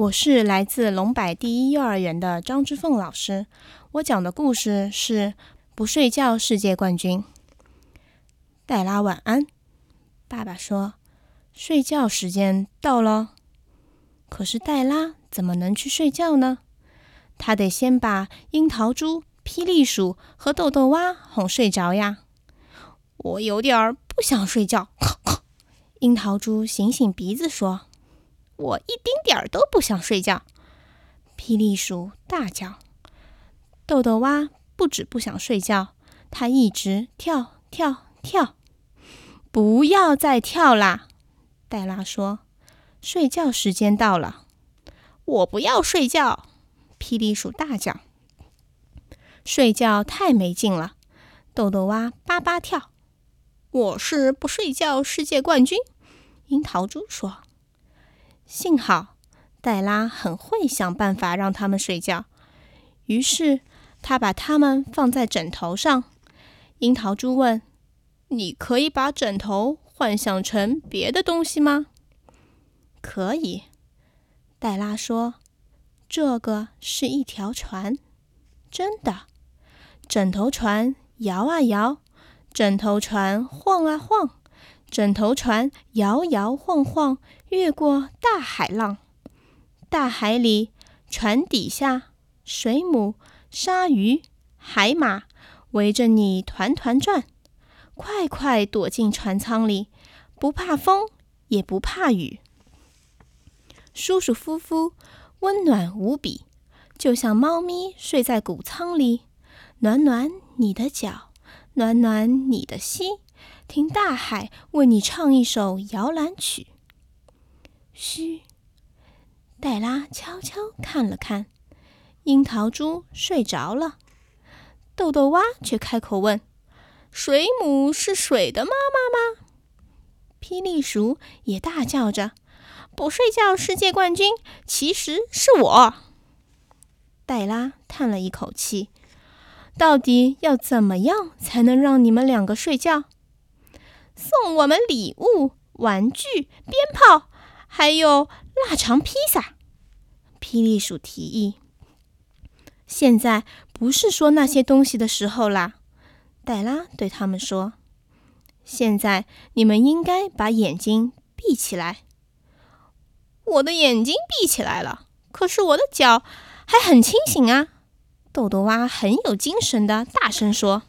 我是来自龙柏第一幼儿园的张之凤老师。我讲的故事是《不睡觉世界冠军》。黛拉晚安。爸爸说：“睡觉时间到了。”可是黛拉怎么能去睡觉呢？她得先把樱桃猪、霹雳鼠和豆豆蛙哄睡着呀。我有点儿不想睡觉。樱桃猪醒醒鼻子说。我一丁点儿都不想睡觉，霹雳鼠大叫。豆豆蛙不止不想睡觉，它一直跳跳跳。不要再跳啦！黛拉说：“睡觉时间到了。”我不要睡觉！霹雳鼠大叫。睡觉太没劲了！豆豆蛙叭叭跳。我是不睡觉世界冠军！樱桃猪说。幸好，黛拉很会想办法让他们睡觉。于是，他把它们放在枕头上。樱桃猪问：“你可以把枕头幻想成别的东西吗？”“可以。”黛拉说，“这个是一条船，真的。枕头船摇啊摇，枕头船晃啊晃。”枕头船摇摇晃晃，越过大海浪。大海里，船底下，水母、鲨鱼、海马围着你团团转。快快躲进船舱里，不怕风，也不怕雨，舒舒服服，温暖无比，就像猫咪睡在谷仓里，暖暖你的脚，暖暖你的心。听大海为你唱一首摇篮曲。嘘，黛拉悄悄看了看，樱桃猪睡着了，豆豆蛙却开口问：“水母是水的妈妈吗？”霹雳鼠也大叫着：“不睡觉世界冠军其实是我。”黛拉叹了一口气：“到底要怎么样才能让你们两个睡觉？”送我们礼物、玩具、鞭炮，还有腊肠披萨。霹雳鼠提议：“现在不是说那些东西的时候啦。”黛拉对他们说：“现在你们应该把眼睛闭起来。”我的眼睛闭起来了，可是我的脚还很清醒啊！豆豆蛙很有精神的大声说。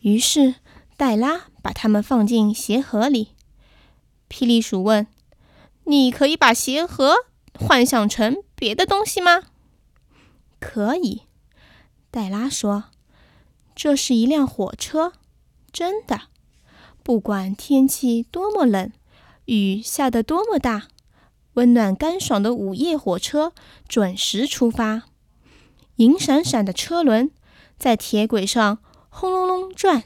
于是。黛拉把它们放进鞋盒里。霹雳鼠问：“你可以把鞋盒幻想成别的东西吗？”“可以。”黛拉说，“这是一辆火车，真的。不管天气多么冷，雨下得多么大，温暖干爽的午夜火车准时出发。银闪闪的车轮在铁轨上轰隆隆转。”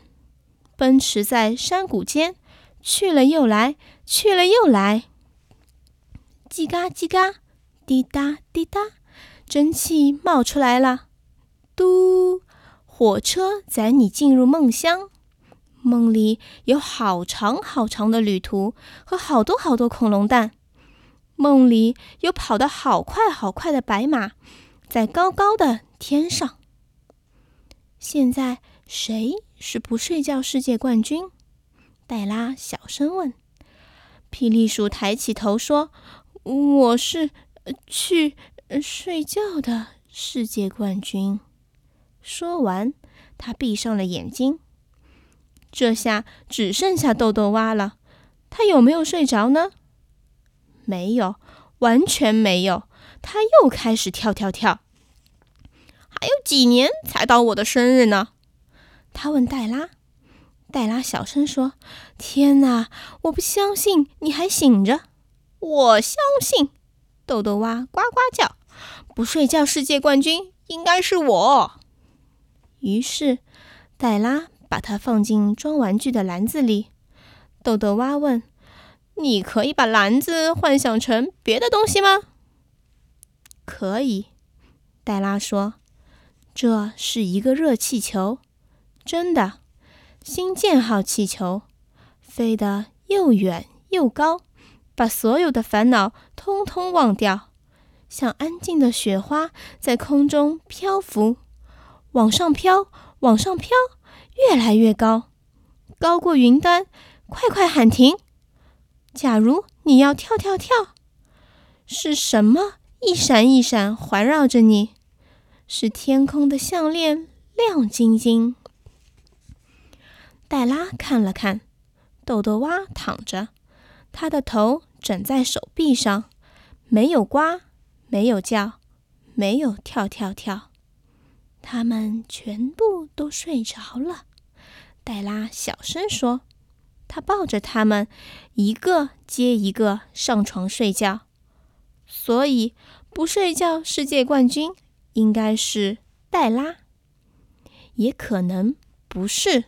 奔驰在山谷间，去了又来，去了又来。叽嘎叽嘎，滴答滴答，蒸汽冒出来了。嘟，火车载你进入梦乡。梦里有好长好长的旅途和好多好多恐龙蛋。梦里有跑得好快好快的白马，在高高的天上。现在谁？是不睡觉世界冠军，黛拉小声问。霹雳鼠抬起头说：“我是去睡觉的世界冠军。”说完，他闭上了眼睛。这下只剩下豆豆蛙了。他有没有睡着呢？没有，完全没有。他又开始跳跳跳。还有几年才到我的生日呢？他问黛拉，黛拉小声说：“天哪，我不相信你还醒着！”我相信，豆豆蛙呱呱叫：“不睡觉世界冠军应该是我。”于是，黛拉把它放进装玩具的篮子里。豆豆蛙问：“你可以把篮子幻想成别的东西吗？”“可以。”黛拉说：“这是一个热气球。”真的，新建号气球飞得又远又高，把所有的烦恼通通忘掉。像安静的雪花在空中漂浮，往上飘，往上飘，越来越高，高过云端。快快喊停！假如你要跳跳跳，是什么一闪一闪环绕着你？是天空的项链，亮晶晶。黛拉看了看，豆豆蛙躺着，他的头枕在手臂上，没有呱，没有叫，没有跳跳跳，他们全部都睡着了。黛拉小声说：“他抱着他们，一个接一个上床睡觉。所以，不睡觉世界冠军应该是黛拉，也可能不是。”